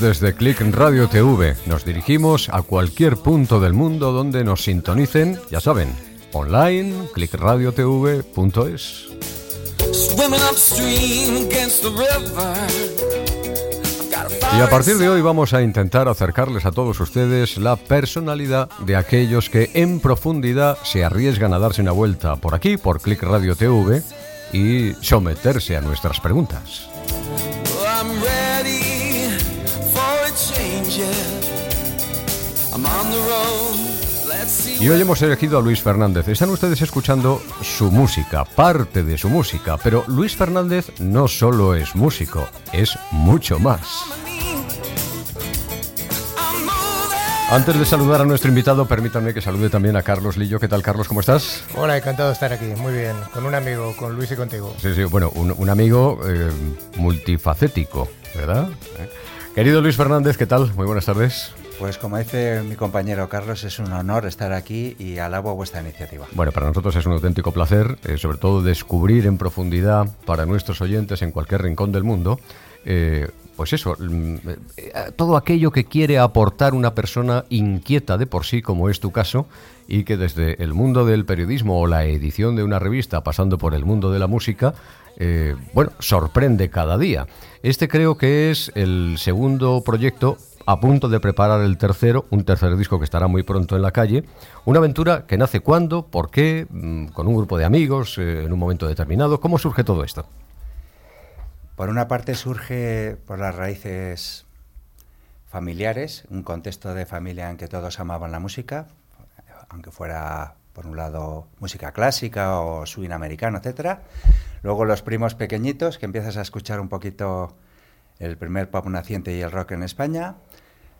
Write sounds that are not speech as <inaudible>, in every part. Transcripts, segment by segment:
Desde Click Radio TV. Nos dirigimos a cualquier punto del mundo donde nos sintonicen, ya saben, online, clickradiotv.es. Y a partir de hoy vamos a intentar acercarles a todos ustedes la personalidad de aquellos que en profundidad se arriesgan a darse una vuelta por aquí, por Click Radio TV, y someterse a nuestras preguntas. Y hoy hemos elegido a Luis Fernández. Están ustedes escuchando su música, parte de su música, pero Luis Fernández no solo es músico, es mucho más. Antes de saludar a nuestro invitado, permítanme que salude también a Carlos Lillo. ¿Qué tal, Carlos? ¿Cómo estás? Hola, encantado de estar aquí. Muy bien, con un amigo, con Luis y contigo. Sí, sí, bueno, un, amigo eh, multifacético, ¿verdad? Eh. Querido Luis Fernández, ¿qué tal? Muy buenas tardes. Pues como dice mi compañero Carlos, es un honor estar aquí y alabo vuestra iniciativa. Bueno, para nosotros es un auténtico placer, eh, sobre todo descubrir en profundidad para nuestros oyentes en cualquier rincón del mundo pues eso, mm, eh, todo aquello que quiere aportar una persona inquieta de por sí, como es tu caso, y que desde el mundo del periodismo o la edición de una revista, pasando por el mundo de la música, eh, bueno, sorprende cada día. Este creo que es el segundo proyecto a punto de preparar el tercero, un tercer disco que estará muy pronto en la calle. Una aventura que nace cuándo, por qué, mm, con un grupo de amigos, eh, en un momento determinado. ¿Cómo surge todo esto? Por una parte surge por las raíces familiares, un contexto de familia en que todos amaban la música, aunque fuera por un lado música clásica o swing americano, etcétera. Luego los primos pequeñitos que empiezas a escuchar un poquito el primer pop naciente y el rock en España.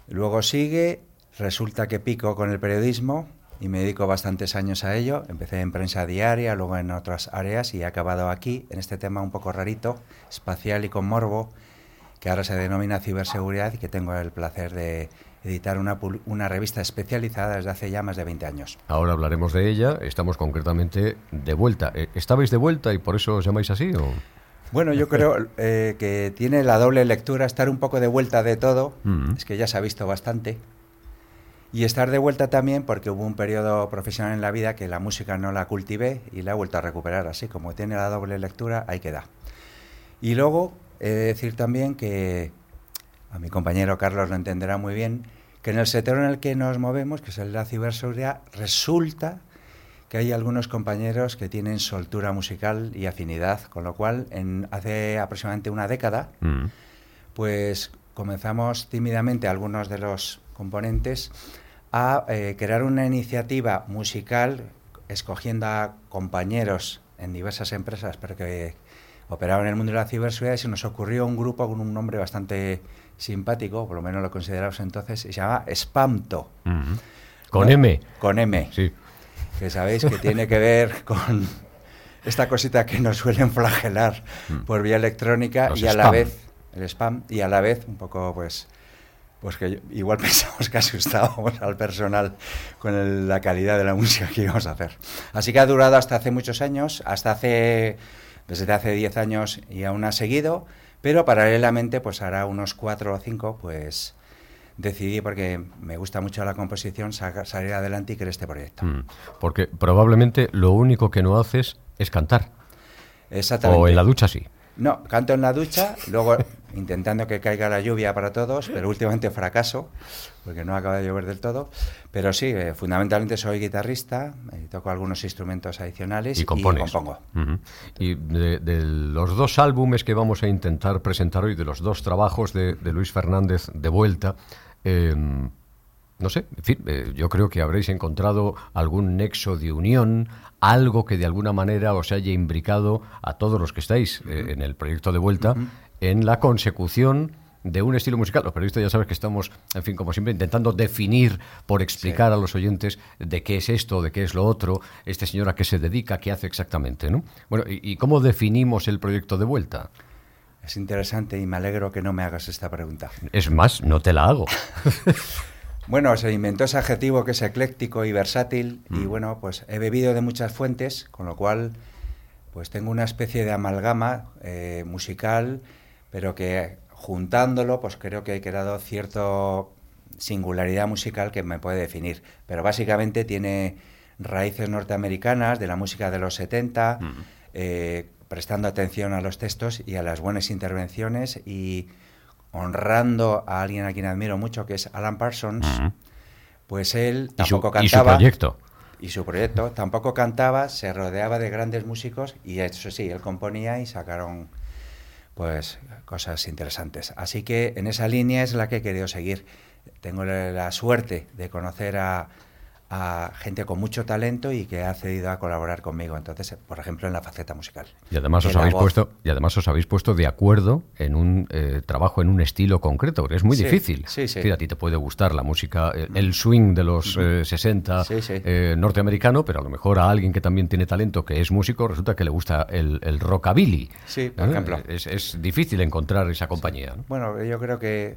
Luego sigue, resulta que pico con el periodismo y me dedico bastantes años a ello. Empecé en prensa diaria, luego en otras áreas y he acabado aquí en este tema un poco rarito, espacial y con morbo, que ahora se denomina ciberseguridad y que tengo el placer de editar una, una revista especializada desde hace ya más de 20 años. Ahora hablaremos de ella, estamos concretamente de vuelta. Eh, ¿Estabais de vuelta y por eso os llamáis así? O? Bueno, yo creo eh, que tiene la doble lectura, estar un poco de vuelta de todo, mm. es que ya se ha visto bastante, y estar de vuelta también porque hubo un periodo profesional en la vida que la música no la cultivé y la he vuelto a recuperar. Así como tiene la doble lectura, ahí queda. Y luego he de decir también que a mi compañero Carlos lo entenderá muy bien, que en el sector en el que nos movemos, que es el de la ciberseguridad, resulta que hay algunos compañeros que tienen soltura musical y afinidad, con lo cual en hace aproximadamente una década, mm. pues comenzamos tímidamente algunos de los componentes a eh, crear una iniciativa musical escogiendo a compañeros en diversas empresas pero que operaban en el mundo de la ciberseguridad y se nos ocurrió un grupo con un nombre bastante simpático, por lo menos lo consideramos entonces, se llama Spamto. Con M. Con M. Sí. Que sabéis que tiene que ver <laughs> con esta cosita que nos suelen flagelar mm. por vía electrónica y a la vez el spam y a la vez un poco pues pues que igual <laughs> pensamos que asustábamos al personal con la calidad de la música que íbamos a hacer. Así que ha durado hasta hace muchos años, hasta hace, desde hace 10 años y aún ha seguido, pero paralelamente, pues hará unos 4 o 5, pues decidí, porque me gusta mucho la composición, salir adelante y crear este proyecto. Mm, porque probablemente lo único que no haces es cantar. Exactamente. O en la ducha sí. No, canto en la ducha, luego <laughs> intentando que caiga la lluvia para todos, pero últimamente fracaso, porque no acaba de llover del todo. Pero sí, eh, fundamentalmente soy guitarrista, eh, toco algunos instrumentos adicionales y, compongo. Y de, los dos álbumes que vamos a intentar presentar hoy, de los dos trabajos de, Luis Fernández de vuelta, em, no sé, en fin, eh, yo creo que habréis encontrado algún nexo de unión, algo que de alguna manera os haya imbricado a todos los que estáis eh, en el proyecto de vuelta en la consecución de un estilo musical. Los periodistas ya sabes que estamos, en fin, como siempre, intentando definir por explicar a los oyentes de qué es esto, de qué es lo otro, este señor a qué se dedica, qué hace exactamente, ¿no? Bueno, ¿y, y cómo definimos el proyecto de vuelta? Es interesante y me alegro que no me hagas esta pregunta. Es más, no te la hago. <laughs> Bueno, se inventó ese adjetivo que es ecléctico y versátil y mm. bueno, pues he bebido de muchas fuentes, con lo cual pues tengo una especie de amalgama eh, musical, pero que juntándolo, pues creo que he creado cierta singularidad musical que me puede definir. Pero básicamente tiene raíces norteamericanas de la música de los 70, eh, prestando atención a los textos y a las buenas intervenciones y honrando a alguien a quien admiro mucho, que es Alan Parsons. Pues él tampoco cantaba. Y su proyecto. Y su proyecto tampoco cantaba, se rodeaba de grandes músicos y eso sí, él componía y sacaron pues cosas interesantes. Así que en esa línea es la que he querido seguir. Tengo la suerte de conocer a, a gente con mucho talento y que ha cedido a colaborar conmigo. Entonces, por ejemplo, en la faceta musical. Y además os habéis puesto y además os habéis puesto de acuerdo en un eh, trabajo en un estilo concreto, que es muy difícil. Sí, sí. a ti te puede gustar la música, el, swing de los 60 eh, eh, norteamericano, pero a lo mejor a alguien que también tiene talento, que es músico, resulta que le gusta el, el rockabilly. Sí, por ejemplo. Es, es, difícil encontrar esa compañía. Bueno, yo creo que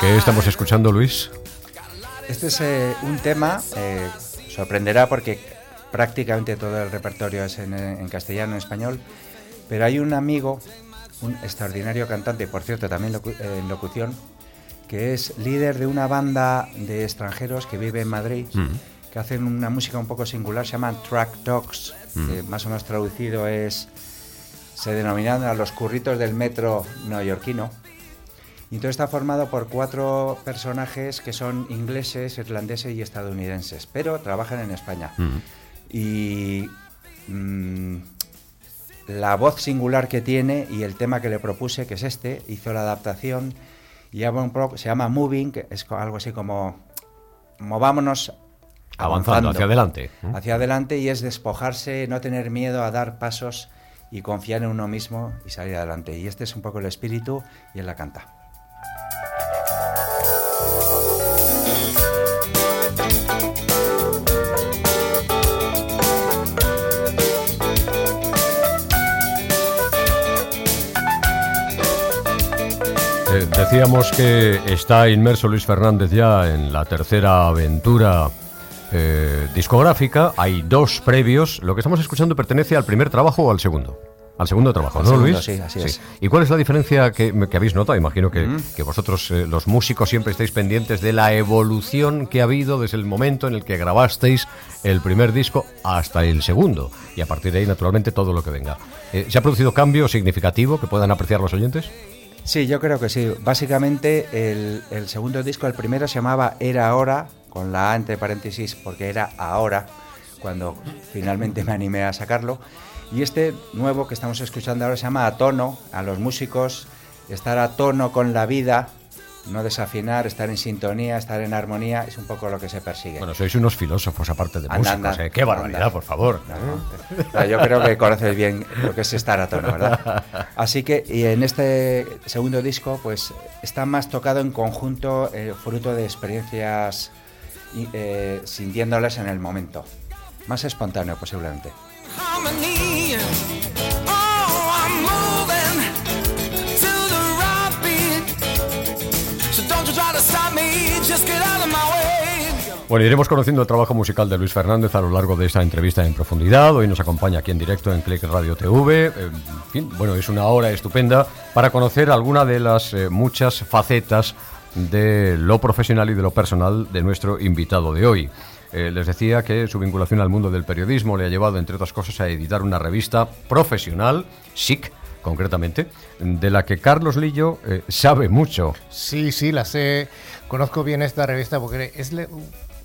¿Qué estamos escuchando, Luis? Este es eh, un tema, eh, sorprenderá porque prácticamente todo el repertorio es en, castellano, en español, pero hay un amigo, un extraordinario cantante, por cierto, también en locución, que es líder de una banda de extranjeros que vive en Madrid, mm. que hacen una música un poco singular, se llaman Track Dogs, mm. que más o menos traducido es se denominan a los curritos del metro neoyorquino. Y todo está formado por cuatro personajes que son ingleses, irlandeses y estadounidenses, pero trabajan en España. Y mm, la voz singular que tiene y el tema que le propuse, que es este, hizo la adaptación y se llama Moving, que es algo así como movámonos avanzando hacia adelante. Hacia adelante y es despojarse, no tener miedo a dar pasos y confiar en uno mismo y salir adelante. Y este es un poco el espíritu y él la canta. Decíamos que está inmerso Luis Fernández ya en la tercera aventura eh, discográfica. Hay dos previos. Lo que estamos escuchando pertenece al primer trabajo o al segundo. Al segundo trabajo, ¿no, Luis? Sí, así es. ¿Y cuál es la diferencia que, habéis notado? Imagino que, vosotros, eh, los músicos, siempre estáis pendientes de la evolución que ha habido desde el momento en el que grabasteis el primer disco hasta el segundo. Y a partir de ahí, naturalmente, todo lo que venga. Eh, ¿Se ha producido cambio significativo que puedan apreciar los oyentes? Sí, yo creo que sí. Básicamente, el, segundo disco, el primero se llamaba Era Ahora, con la A entre paréntesis porque era ahora cuando finalmente me animé a sacarlo. Y este nuevo que estamos escuchando ahora se llama A tono, a los músicos, estar a tono con la vida, no desafinar, estar en sintonía, estar en armonía, es un poco lo que se persigue. Bueno, sois unos filósofos aparte de músicos, ¿eh? ¡Qué barbaridad, por favor! yo creo que conoces bien lo que es estar a tono, ¿verdad? <laughs> Así que, y en este segundo disco, pues está más tocado en conjunto, eh, fruto de experiencias eh, sintiéndolas en el momento. Más espontáneo posiblemente. Bueno, iremos conociendo el trabajo musical de Luis Fernández a lo largo de esta entrevista en profundidad. Hoy nos acompaña aquí en directo en Click Radio TV. En fin, bueno, es una hora estupenda para conocer alguna de las eh, muchas facetas de lo profesional y de lo personal de nuestro invitado de hoy. Eh, les decía que su vinculación al mundo del periodismo le ha llevado, entre otras cosas, a editar una revista profesional, SIC, concretamente, de la que Carlos Lillo eh, sabe mucho. Sí, sí, la sé. Conozco bien esta revista porque es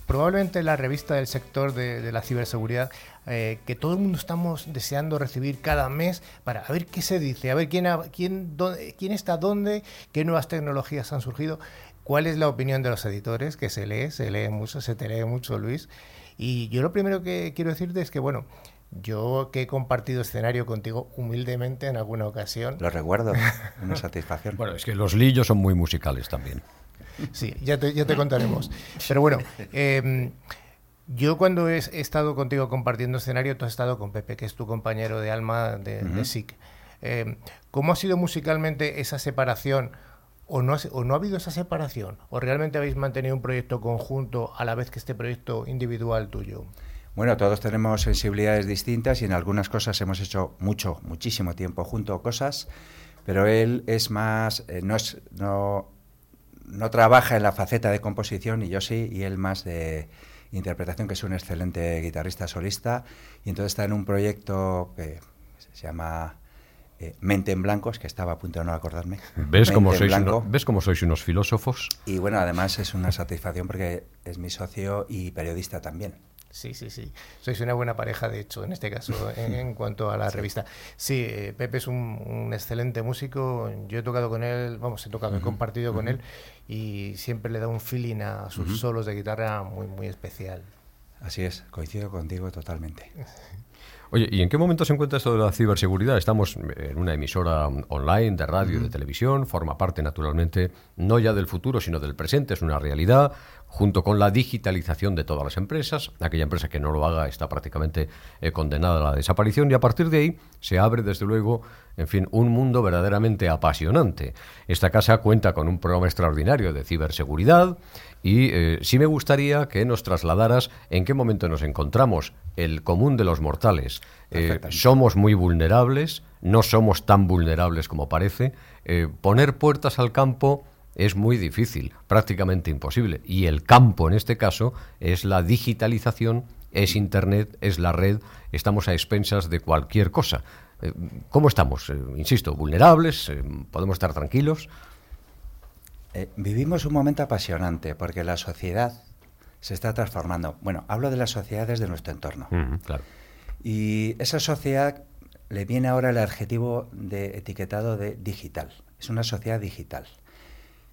probablemente la revista del sector de, la ciberseguridad eh, que todo el mundo estamos deseando recibir cada mes para ver qué se dice, a ver quién, quién, quién está dónde, qué nuevas tecnologías han surgido, cuál es la opinión de los editores, que se lee, se lee mucho, se te lee mucho, Luis. Y yo lo primero que quiero decirte es que, bueno, yo que he compartido escenario contigo humildemente en alguna ocasión. Lo recuerdo, <laughs> una satisfacción. Bueno, es que los lillos son muy musicales también. Sí, ya te, ya te contaremos. Pero bueno, em, yo cuando he, estado contigo compartiendo escenario, tú has estado con Pepe, que es tu compañero de alma de, SIC. Em, ¿Cómo ha sido musicalmente esa separación? O no, ¿O no ha habido esa separación? ¿O realmente habéis mantenido un proyecto conjunto a la vez que este proyecto individual tuyo? Bueno, todos tenemos sensibilidades distintas y en algunas cosas hemos hecho mucho, muchísimo tiempo junto cosas, pero él es más, eh, no, es, no, no trabaja en la faceta de composición y yo sí, y él más de interpretación, que es un excelente guitarrista solista, y entonces está en un proyecto que se llama eh, Mente en Blancos, que estaba a punto de no acordarme. ¿Ves cómo, sois ¿Ves cómo sois unos filósofos? Y bueno, además es una satisfacción porque es mi socio y periodista también. Sí, sí, sí. Sois una buena pareja, de hecho, en este caso, <laughs> en, cuanto a la revista. Sí, eh, Pepe es un, excelente músico. Yo he tocado con él, vamos, he tocado, he compartido con él y siempre le da un feeling a sus solos de guitarra muy, muy especial. Así es, coincido contigo totalmente. <laughs> Oye, ¿y en qué momento se encuentra esto de la ciberseguridad? Estamos en una emisora online de radio y de televisión, forma parte naturalmente no ya del futuro, sino del presente, es una realidad junto con la digitalización de todas las empresas. Aquella empresa que no lo haga está prácticamente eh, condenada a la desaparición y a partir de ahí se abre, desde luego, en fin, un mundo verdaderamente apasionante. Esta casa cuenta con un programa extraordinario de ciberseguridad y eh, sí me gustaría que nos trasladaras en qué momento nos encontramos, el común de los mortales. Eh, somos muy vulnerables, no somos tan vulnerables como parece. poner puertas al campo es muy difícil, prácticamente imposible. Y el campo, en este caso, es la digitalización, es Internet, es la red, estamos a expensas de cualquier cosa. Eh, ¿Cómo estamos? Eh, insisto, vulnerables, eh, podemos estar tranquilos. vivimos un momento apasionante porque la sociedad se está transformando. Bueno, hablo de las sociedades de nuestro entorno. claro. Y esa sociedad le viene ahora el adjetivo de etiquetado de digital. Es una sociedad digital.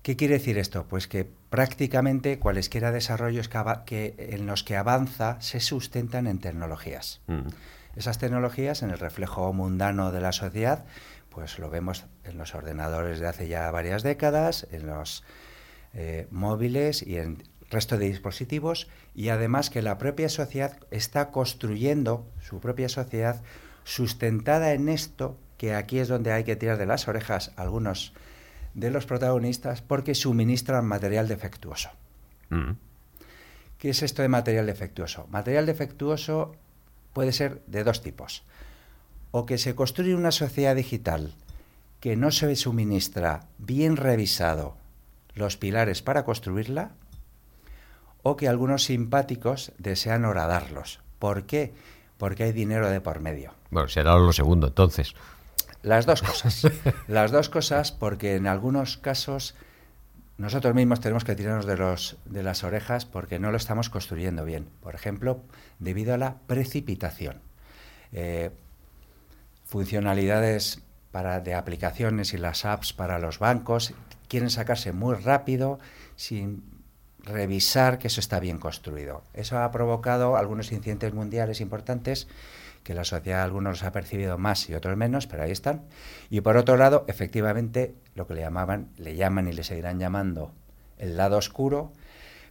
¿Qué quiere decir esto? Pues que prácticamente cualesquiera desarrollos que, en los que avanza se sustentan en tecnologías. Mm. Esas tecnologías, en el reflejo mundano de la sociedad, pues lo vemos en los ordenadores de hace ya varias décadas, en los eh, móviles y en el resto de dispositivos, y además que la propia sociedad está construyendo su propia sociedad sustentada en esto, que aquí es donde hay que tirar de las orejas algunos de los protagonistas porque suministran material defectuoso. Mm. ¿Qué es esto de material defectuoso? Material defectuoso puede ser de dos tipos. O que se construye una sociedad digital que no se suministra bien revisado los pilares para construirla, o que algunos simpáticos desean horadarlos. ¿Por qué? Porque hay dinero de por medio. Bueno, será lo segundo entonces. Las dos cosas. <laughs> Las dos cosas porque en algunos casos nosotros mismos tenemos que tirarnos de, los, de las orejas porque no lo estamos construyendo bien. Por ejemplo, debido a la precipitación. Eh, funcionalidades para, de aplicaciones y las apps para los bancos quieren sacarse muy rápido sin revisar que eso está bien construido. Eso ha provocado algunos incidentes mundiales importantes que la sociedad algunos los ha percibido más y otros menos, pero ahí están. Y por otro lado, efectivamente, lo que le llamaban, le llaman y le seguirán llamando el lado oscuro,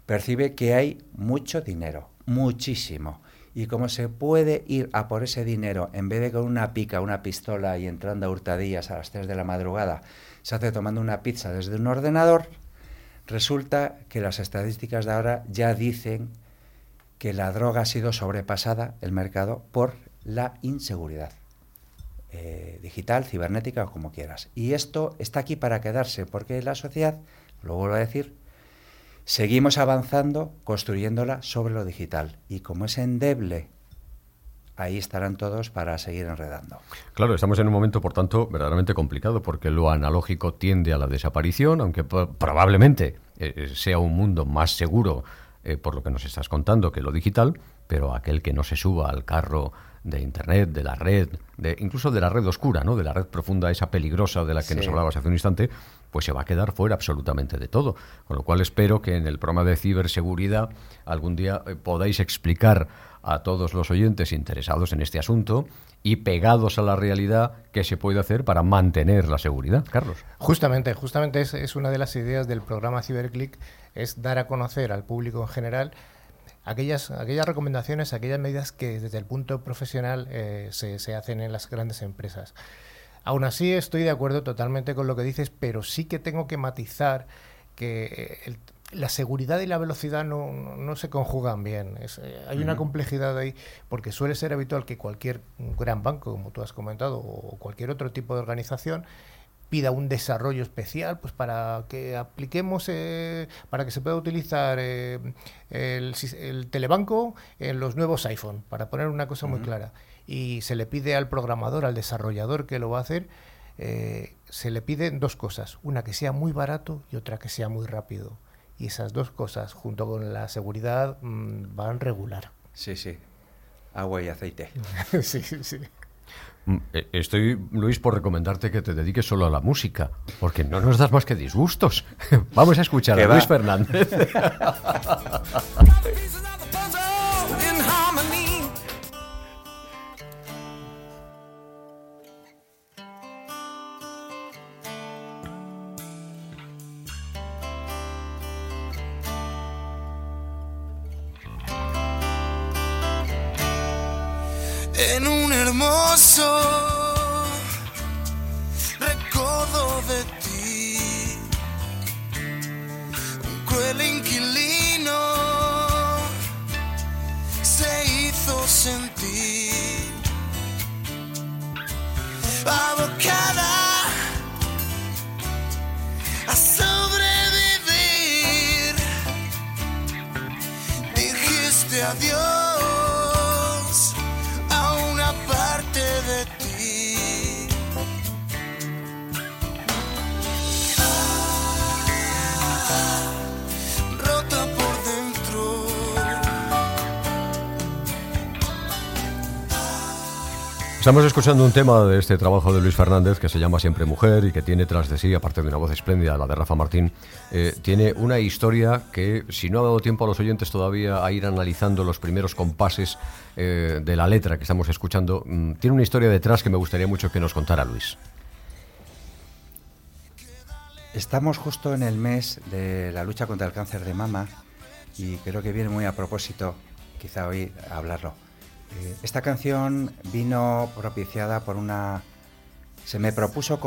percibe que hay mucho dinero, muchísimo. Y como se puede ir a por ese dinero en vez de con una pica, una pistola y entrando a hurtadillas a las 3 de la madrugada, se hace tomando una pizza desde un ordenador, resulta que las estadísticas de ahora ya dicen que la droga ha sido sobrepasada, el mercado, por la inseguridad. Eh, digital, cibernética o como quieras. Y esto está aquí para quedarse, porque la sociedad, lo vuelvo a decir, seguimos avanzando, construyéndola sobre lo digital. Y como es endeble, ahí estarán todos para seguir enredando. Claro, estamos en un momento, por tanto, verdaderamente complicado, porque lo analógico tiende a la desaparición, aunque probablemente eh, sea un mundo más seguro, eh, por lo que nos estás contando, que lo digital, pero aquel que no se suba al carro de Internet, de la red, de, incluso de la red oscura, ¿no? de la red profunda, esa peligrosa de la que nos hablabas hace un instante, pues se va a quedar fuera absolutamente de todo. Con lo cual espero que en el programa de ciberseguridad algún día eh, podáis explicar a todos los oyentes interesados en este asunto y pegados a la realidad qué se puede hacer para mantener la seguridad. Carlos. Justamente, justamente es, es una de las ideas del programa CiberClick, es dar a conocer al público en general aquellas, aquellas recomendaciones, aquellas medidas que desde el punto profesional eh, se, se, hacen en las grandes empresas. Aún así estoy de acuerdo totalmente con lo que dices, pero sí que tengo que matizar que el, la seguridad y la velocidad no, no, se conjugan bien. Es, eh, hay una complejidad ahí, porque suele ser habitual que cualquier gran banco, como tú has comentado, o cualquier otro tipo de organización, pida un desarrollo especial pues para que apliquemos eh, para que se pueda utilizar eh, el, el, telebanco en los nuevos iPhone para poner una cosa muy clara y se le pide al programador al desarrollador que lo va a hacer eh, se le piden dos cosas una que sea muy barato y otra que sea muy rápido y esas dos cosas, junto con la seguridad, mmm, van regular. Sí, sí. Agua y aceite. <laughs> sí, sí. Eh, estoy, Luis, por recomendarte que te dediques solo a la música, porque no nos das más que disgustos. <laughs> Vamos a escuchar a Luis Fernández. <laughs> Adiós. Estamos escuchando un tema de este trabajo de Luis Fernández que se llama Siempre Mujer y que tiene tras de sí, aparte de una voz espléndida, la de Rafa Martín, eh, tiene una historia que, si no ha dado tiempo a los oyentes todavía a ir analizando los primeros compases eh, de la letra que estamos escuchando, mm, tiene una historia detrás que me gustaría mucho que nos contara Luis. Estamos justo en el mes de la lucha contra el cáncer de mama y creo que viene muy a propósito, quizá hoy, hablarlo. Eh, esta canción vino propiciada por una... Se me propuso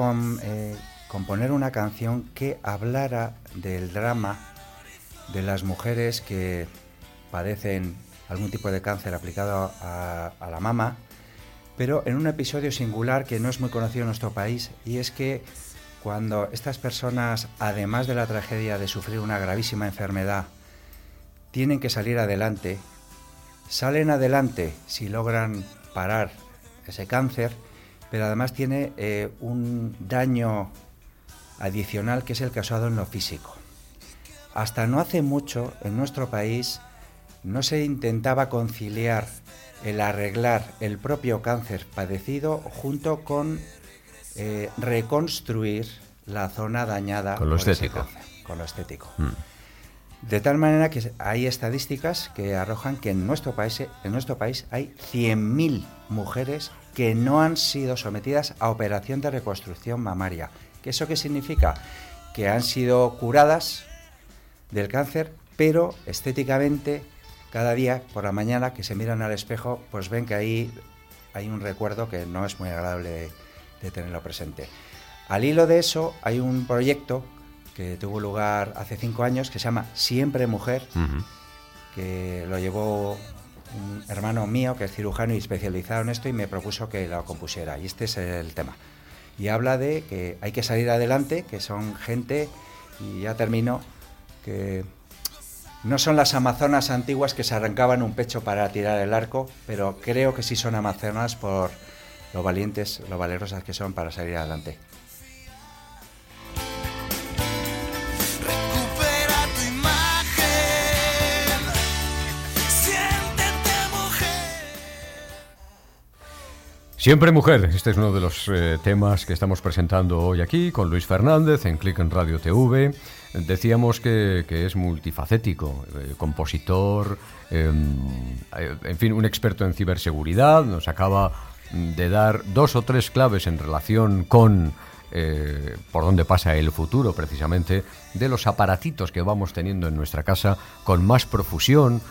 eh, componer una canción que hablara del drama de las mujeres que padecen algún tipo de cáncer aplicado a la mama, pero en un episodio singular que no es muy conocido en nuestro país y es que cuando estas personas, además de la tragedia de sufrir una gravísima enfermedad, tienen que salir adelante, Salen adelante si logran parar ese cáncer, pero además tiene eh, un daño adicional que es el causado en lo físico. Hasta no hace mucho en nuestro país no se intentaba conciliar el arreglar el propio cáncer padecido junto con eh, reconstruir la zona dañada con lo estético. con lo estético. Mm. De tal manera que hay estadísticas que arrojan que en nuestro país, en nuestro país hay 100.000 mujeres que no han sido sometidas a operación de reconstrucción mamaria. ¿Qué ¿Eso qué significa? Que han sido curadas del cáncer, pero estéticamente cada día por la mañana que se miran al espejo, pues ven que ahí hay un recuerdo que no es muy agradable de tenerlo presente. Al hilo de eso hay un proyecto que tuvo lugar hace cinco años, que se llama Siempre Mujer, que lo llevó un hermano mío que es cirujano y especializado en esto y me propuso que lo compusiera. Y este es el tema. Y habla de que hay que salir adelante, que son gente, y ya termino, que no son las amazonas antiguas que se arrancaban un pecho para tirar el arco, pero creo que sí son amazonas por lo valientes, lo valerosas que son para salir adelante. Siempre mujer, este es uno de los eh, temas que estamos presentando hoy aquí con Luis Fernández en Click en Radio TV. Decíamos que, que es multifacético, eh, compositor, em, eh, en fin, un experto en ciberseguridad, nos acaba de dar dos o tres claves en relación con eh, por dónde pasa el futuro precisamente de los aparatitos que vamos teniendo en nuestra casa con más profusión,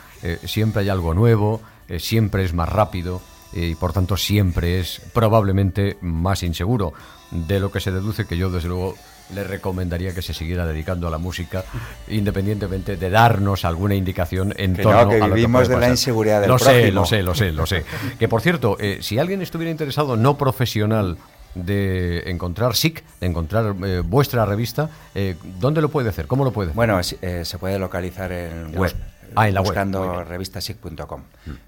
siempre hay algo nuevo, siempre es más rápido y por tanto siempre es probablemente más inseguro, de lo que se deduce que yo desde luego le recomendaría que se siguiera dedicando a la música, independientemente de darnos alguna indicación en Que torno no, que a lo que vivimos puede de la pasar. inseguridad del lo sé, prójimo. lo sé, lo sé, lo sé. Que por cierto, eh, si alguien estuviera interesado, no profesional, de encontrar SIC, de encontrar eh, vuestra revista, eh, ¿dónde lo puede hacer? ¿Cómo lo puede hacer? Bueno, eh, se puede localizar en En web, los- ah, en la buscando bien. Mm. revistasic.com.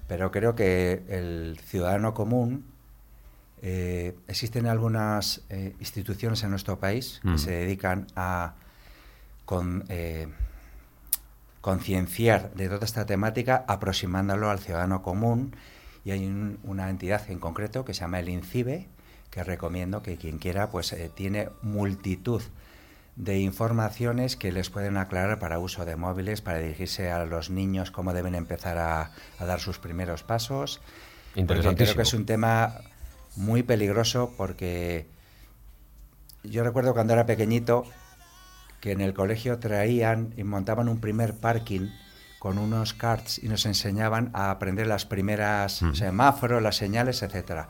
Pero creo que el ciudadano común, eh, existen algunas eh, instituciones en nuestro país Mm. que se dedican a con, eh, concienciar de toda esta temática, aproximándolo al ciudadano común. Y hay un- una entidad en concreto que se llama el INCIBE, que recomiendo que quien quiera, pues tiene multitud de informaciones que les pueden aclarar para uso de móviles, para dirigirse a los niños, cómo deben empezar a, a dar sus primeros pasos. Porque creo que es un tema muy peligroso porque yo recuerdo cuando era pequeñito que en el colegio traían y montaban un primer parking con unos carts y nos enseñaban a aprender las primeras Mm. semáforos, las señales, etcétera.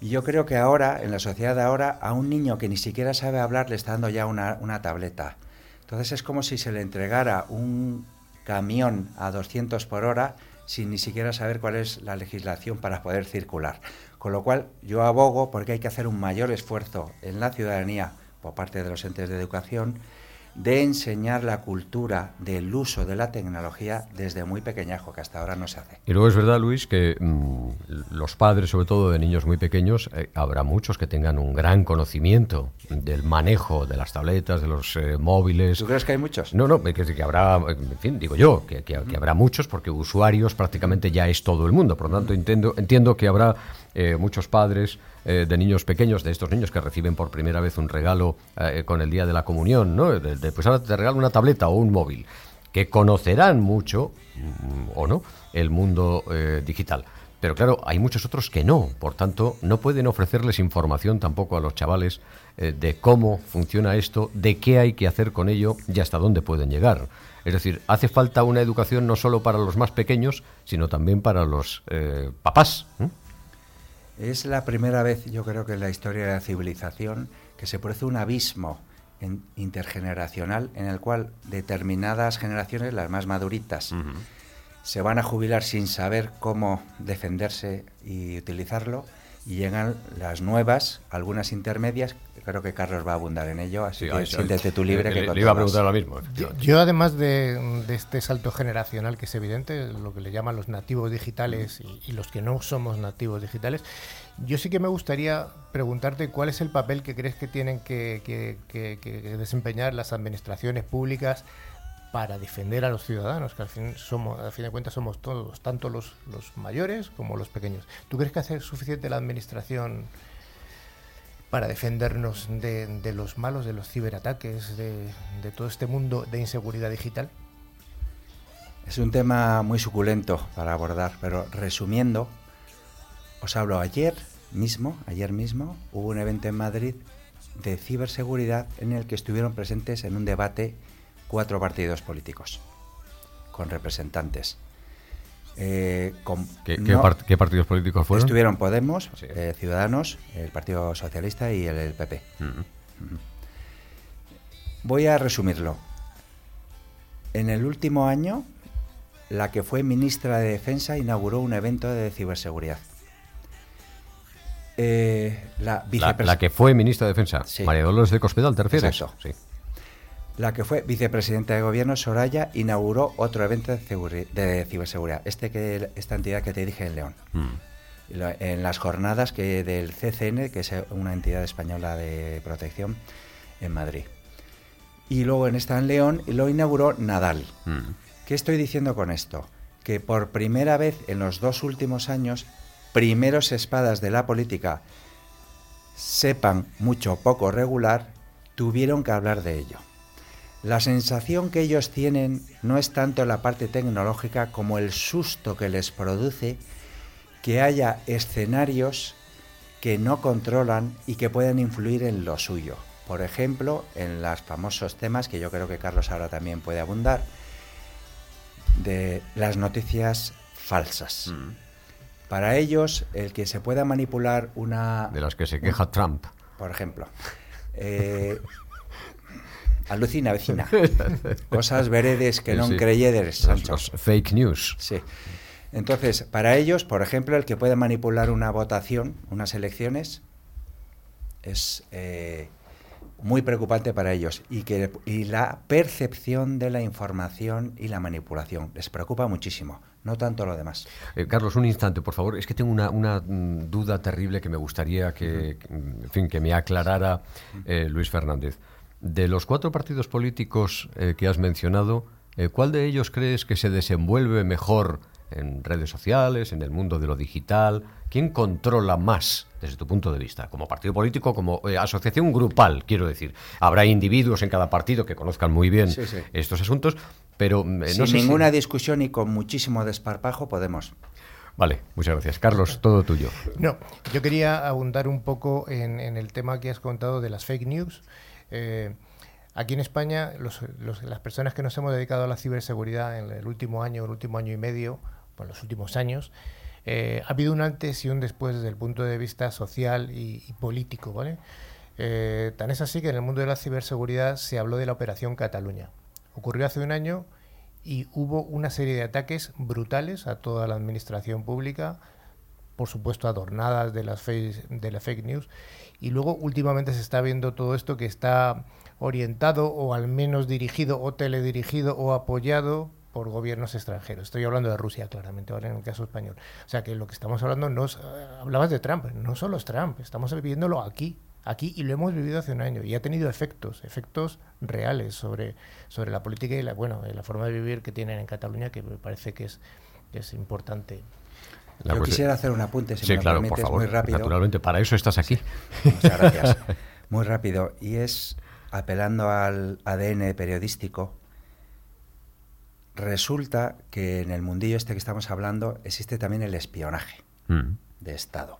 Y yo creo que ahora, en la sociedad de ahora, a un niño que ni siquiera sabe hablar le está dando ya una, una tableta. Entonces es como si se le entregara un camión a 200 por hora sin ni siquiera saber cuál es la legislación para poder circular. Con lo cual yo abogo porque hay que hacer un mayor esfuerzo en la ciudadanía por parte de los entes de educación de enseñar la cultura del uso de la tecnología desde muy pequeñajo, que hasta ahora no se hace. Y luego es verdad, Luis, que mm, los padres, sobre todo de niños muy pequeños, eh, habrá muchos que tengan un gran conocimiento del manejo de las tabletas, de los eh, móviles. ¿Tú crees que hay muchos? No, no, que, que habrá, en fin, digo yo, que, que- que habrá muchos porque usuarios prácticamente ya es todo el mundo. Por lo tanto, entiendo, entiendo que habrá eh, muchos padres eh, de niños pequeños, de estos niños que reciben por primera vez un regalo eh, con el día de la comunión, ¿no? De- pues ahora te regalo una tableta o un móvil, que conocerán mucho, mm, o no, el mundo eh, digital. Pero claro, hay muchos otros que no, por tanto, no pueden ofrecerles información tampoco a los chavales de cómo funciona esto, de qué hay que hacer con ello y hasta dónde pueden llegar. Es decir, hace falta una educación no solo para los más pequeños, sino también para los papás. Es la primera vez, yo creo que en la historia de la civilización, que se produce un abismo en- intergeneracional en el cual determinadas generaciones, las más maduritas, se van a jubilar sin saber cómo defenderse y utilizarlo, y llegan las nuevas, algunas intermedias, creo que Carlos va a abundar en ello, así Sí, que siéntete tú libre. Eh, que le, iba a preguntar ahora mismo. Yo, además de, de este salto generacional que es evidente, lo que le llaman los nativos digitales y, y los que no somos nativos digitales, yo sí que me gustaría preguntarte cuál es el papel que crees que tienen que, que- que- que desempeñar las administraciones públicas para defender a los ciudadanos, que al fin, somos, al fin de cuentas somos todos, tanto los, los mayores como los pequeños. ¿Tú crees que hace suficiente la administración para defendernos de, los malos, de los ciberataques, de, de todo este mundo de inseguridad digital? Es un tema muy suculento para abordar, pero resumiendo, os hablo ayer mismo, ayer mismo hubo un evento en Madrid de ciberseguridad en el que estuvieron presentes en un debate cuatro partidos políticos con representantes. Eh, con- ¿Qué, qué no- part- qué partidos políticos fueron? Estuvieron Podemos, Sí. eh, Ciudadanos, el Partido Socialista y el, el PP. Voy a resumirlo. En el último año, la que fue ministra de Defensa inauguró un evento de ciberseguridad. Eh, la, La, la que fue ministra de Defensa, Sí. María Dolores de Cospedal, ¿te refieres? Exacto. Sí. La que fue vicepresidenta de gobierno, Soraya, inauguró otro evento de, seguri- de ciberseguridad. Este que, esta entidad que te dije en León. Mm. En las jornadas que del CCN, que es una entidad española de protección en Madrid. Y luego en esta en León lo inauguró Nadal. Mm. ¿Qué estoy diciendo con esto? Que por primera vez en los dos últimos años primeros espadas de la política sepan mucho poco regular, tuvieron que hablar de ello. La sensación que ellos tienen no es tanto la parte tecnológica como el susto que les produce que haya escenarios que no controlan y que pueden influir en lo suyo. Por ejemplo, en los famosos temas que yo creo que Carlos ahora también puede abundar, de las noticias falsas. Mm. Para ellos, el que se pueda manipular una... De las que se queja Trump. Por ejemplo. <laughs> eh, alucina, vecina. <laughs> Cosas veredes que Sí, no sí. creyedes, Los- Sancho. los fake news. Sí. Entonces, para ellos, por ejemplo, el que puede manipular una votación, unas elecciones, es eh, muy preocupante para ellos. Y, que, y la percepción de la información y la manipulación les preocupa muchísimo, no tanto lo demás. Eh, Carlos, un instante, por favor. Es que tengo una, una, mm, duda terrible que me gustaría que, que, en fin, que me aclarara eh, Luis Fernández. De los cuatro partidos políticos eh, que has mencionado, eh, ¿cuál de ellos crees que se desenvuelve mejor en redes sociales, en el mundo de lo digital? ¿Quién controla más, desde tu punto de vista, como partido político, como eh, asociación grupal, quiero decir? Habrá individuos en cada partido que conozcan muy bien Sí, sí. estos asuntos, pero Sin no sé si- ninguna discusión y con muchísimo desparpajo podemos. Vale, muchas gracias. Carlos, todo tuyo. No, yo quería abundar un poco en, en el tema que has contado de las fake news. Eh, aquí en España, las personas que nos hemos dedicado a la ciberseguridad en el último año, el último año y medio, bueno, los últimos años, eh, ha habido un antes y un después desde el punto de vista social y, y político, ¿vale? Eh, tan es así que en el mundo de la ciberseguridad se habló de la Operación Cataluña. Ocurrió hace un año y hubo una serie de ataques brutales a toda la administración pública, por supuesto adornadas de las de la fake news. Y luego últimamente se está viendo todo esto que está orientado o al menos dirigido o teledirigido o apoyado por gobiernos extranjeros. Estoy hablando de Rusia, claramente, ahora en el caso español. O sea que lo que estamos hablando no es, eh, hablabas de Trump, no solo es Trump, estamos viviéndolo aquí, aquí y lo hemos vivido hace un año y ha tenido efectos, efectos reales sobre, sobre la política y la, bueno, la forma de vivir que tienen en Cataluña que me parece que es, que es importante. La Yo cuestión- quisiera hacer un apunte, si sí, me claro, por permites, favor. muy rápido. Naturalmente, para eso estás aquí. Muchas <laughs> gracias. Muy rápido. Y es, apelando al ADN periodístico, resulta que en el mundillo este que estamos hablando existe también el espionaje Mm. de Estado,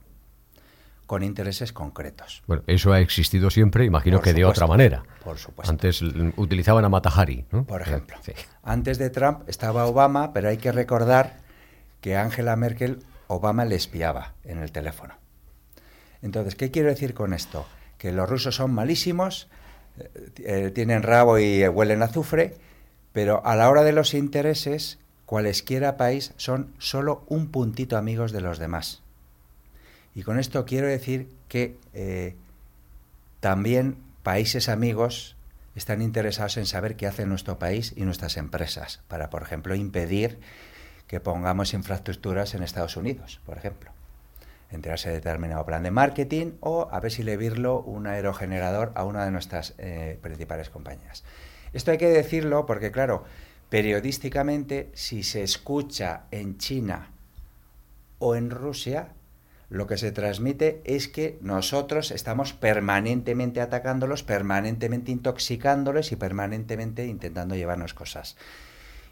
con intereses concretos. Bueno, eso ha existido siempre, imagino Por que de supuesto, otra manera. por supuesto. Antes utilizaban a Matahari, ¿no? Por ejemplo, Sí. antes de Trump estaba Obama, pero hay que recordar que Angela Merkel, Obama le espiaba en el teléfono. Entonces, ¿qué quiero decir con esto? Que los rusos son malísimos, eh, eh, tienen rabo y huelen azufre, pero a la hora de los intereses, cualesquiera país son solo un puntito amigos de los demás. Y con esto quiero decir que eh, también países amigos están interesados en saber qué hace nuestro país y nuestras empresas, para, por ejemplo, impedir que pongamos infraestructuras en Estados Unidos, por ejemplo. Enterarse de determinado plan de marketing o a ver si le virlo un aerogenerador a una de nuestras eh, principales compañías. Esto hay que decirlo porque, claro, periodísticamente, si se escucha en China o en Rusia, lo que se transmite es que nosotros estamos permanentemente atacándolos, permanentemente intoxicándoles y permanentemente intentando llevarnos cosas.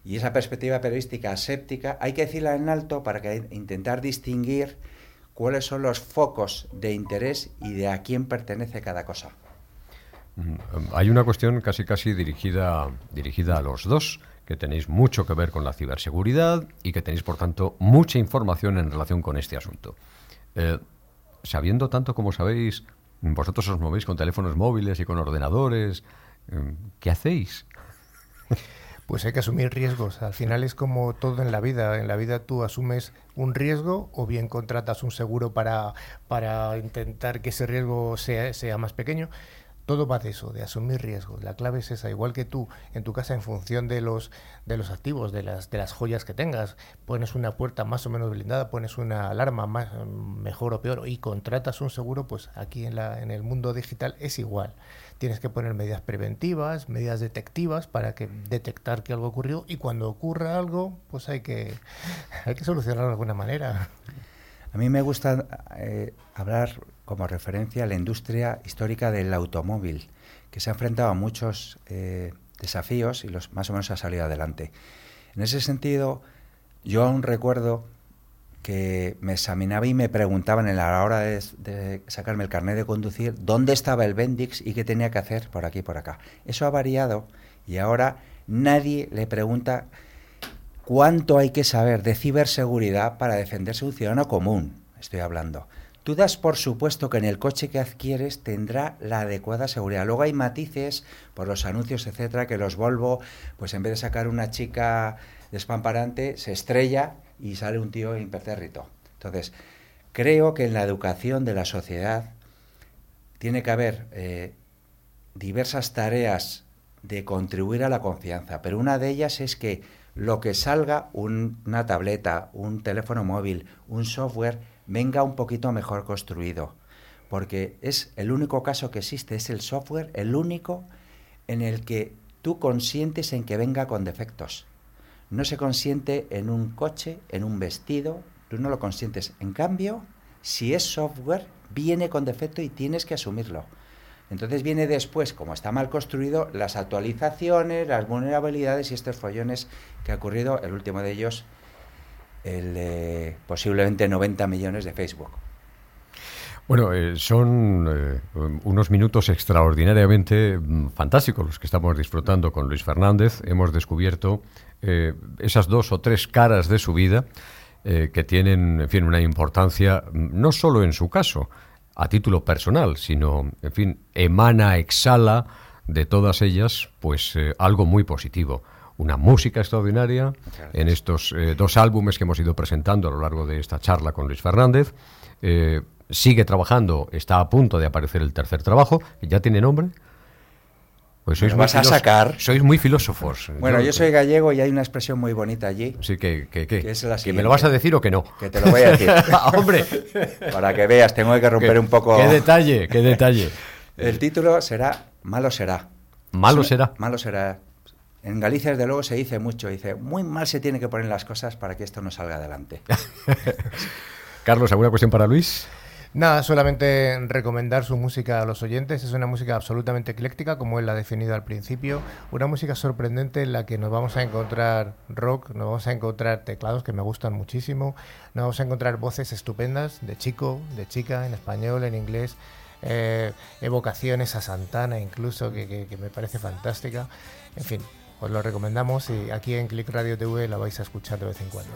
Y esa perspectiva periodística aséptica hay que decirla en alto para que intentar distinguir cuáles son los focos de interés y de a quién pertenece cada cosa. Mm, Hay una cuestión casi casi dirigida, dirigida a los dos, que tenéis mucho que ver con la ciberseguridad y que tenéis, por tanto, mucha información en relación con este asunto. Eh, sabiendo tanto como sabéis, vosotros os movéis con teléfonos móviles y con ordenadores, eh, ¿qué hacéis? <laughs> Pues hay que asumir riesgos. Al final es como todo en la vida. En la vida tú asumes un riesgo o bien contratas un seguro para, para intentar que ese riesgo sea, sea más pequeño. Todo va de eso, de asumir riesgos. La clave es esa, igual que tú en tu casa en función de los de los activos, de las de las joyas que tengas, pones una puerta más o menos blindada, pones una alarma más mejor o peor y contratas un seguro, pues aquí en la en el mundo digital es igual. Tienes que poner medidas preventivas, medidas detectivas para que detectar que algo ocurrió y cuando ocurra algo, pues hay que <laughs> hay que solucionarlo de alguna manera. A mí me gusta eh, hablar como referencia a la industria histórica del automóvil, que se ha enfrentado a muchos eh, desafíos y los más o menos ha salido adelante. En ese sentido, yo aún recuerdo que me examinaba y me preguntaban en la hora de, de, sacarme el carnet de conducir dónde estaba el Bendix y qué tenía que hacer por aquí y por acá. Eso ha variado y ahora nadie le pregunta cuánto hay que saber de ciberseguridad para defenderse un ciudadano común, estoy hablando. Tú das por supuesto que en el coche que adquieres tendrá la adecuada seguridad. Luego hay matices por los anuncios, etcétera, que los Volvo, pues en vez de sacar una chica despamparante, se estrella y sale un tío impertérrito. Entonces, creo que en la educación de la sociedad tiene que haber eh, diversas tareas de contribuir a la confianza, pero una de ellas es que lo que salga, un, una tableta, un teléfono móvil, un software, venga un poquito mejor construido. Porque es el único caso que existe, es el software, el único en el que tú consientes en que venga con defectos. No se consiente en un coche, en un vestido, tú no lo consientes. En cambio, si es software, viene con defecto y tienes que asumirlo. Entonces viene después, como está mal construido, las actualizaciones, las vulnerabilidades y estos follones que ha ocurrido, el último de ellos, el posiblemente 90 millones de Facebook. Bueno, eh, son eh, unos minutos extraordinariamente mm, fantásticos los que estamos disfrutando con Luis Fernández. Hemos descubierto eh, esas dos o tres caras de su vida que tienen, en fin, una importancia mm, no solo en su caso, a título personal, sino, en fin, emana, exhala de todas ellas, pues algo muy positivo. Una música extraordinaria en estos eh, dos álbumes que hemos ido presentando a lo largo de esta charla con Luis Fernández. Eh, sigue trabajando, está a punto de aparecer el tercer trabajo, que ya tiene nombre. Pues sois vas a sacar. Sois muy filósofos. Bueno, yo, yo, soy gallego y hay una expresión muy bonita allí. Sí, que, que, que, que es la ¿Que me lo vas a decir o que no? Que te lo voy a decir. <laughs> ¡Hombre! Para que veas, tengo que romper un poco. ¡Qué detalle! ¡Qué detalle! <laughs> El título será Malo será. ¿Malo será? Malo será. En Galicia, desde luego, se dice mucho. Dice, muy mal se tiene que poner las cosas para que esto no salga adelante. <laughs> Carlos, ¿alguna cuestión para Luis? Nada, solamente recomendar su música a los oyentes. Es una música absolutamente ecléctica, como él la ha definido al principio. Una música sorprendente en la que nos vamos a encontrar rock, nos vamos a encontrar teclados que me gustan muchísimo, nos vamos a encontrar voces estupendas de chico, de chica, en español, en inglés. Eh, evocaciones a Santana incluso, que, que, que me parece fantástica. En fin, os lo recomendamos y aquí en Click Radio TV la vais a escuchar de vez en cuando.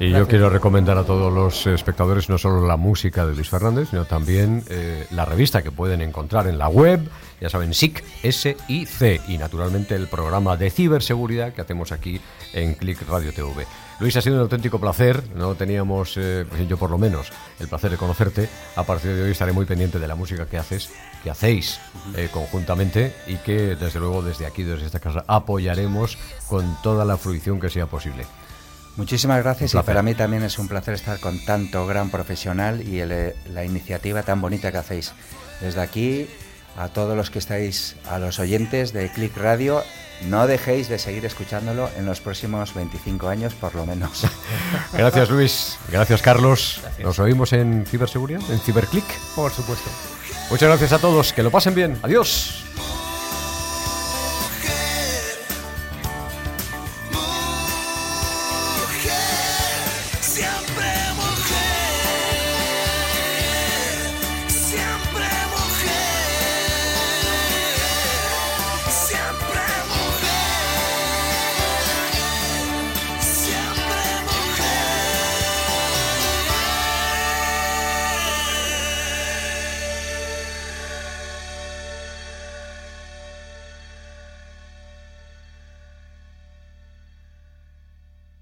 Y Gracias. yo quiero recomendar a todos los espectadores no solo la música de Luis Fernández, sino también eh, la revista que pueden encontrar en la web, ya saben, SIC, S-I-C, y naturalmente el programa de ciberseguridad que hacemos aquí en Click Radio TV. Luis, ha sido un auténtico placer, no teníamos, eh, yo por lo menos, el placer de conocerte. A partir de hoy estaré muy pendiente de la música que haces, que hacéis eh, conjuntamente y que desde luego desde aquí, desde esta casa, apoyaremos con toda la fruición que sea posible. Muchísimas gracias y para mí también es un placer estar con tanto gran profesional y el, la iniciativa tan bonita que hacéis. Desde aquí, a todos los que estáis, a los oyentes de Click Radio, no dejéis de seguir escuchándolo en los próximos 25 años por lo menos. <laughs> Gracias Luis, gracias Carlos. Gracias. Nos oímos en ciberseguridad, en ciberclick. Por supuesto. Muchas gracias a todos, que lo pasen bien. Adiós.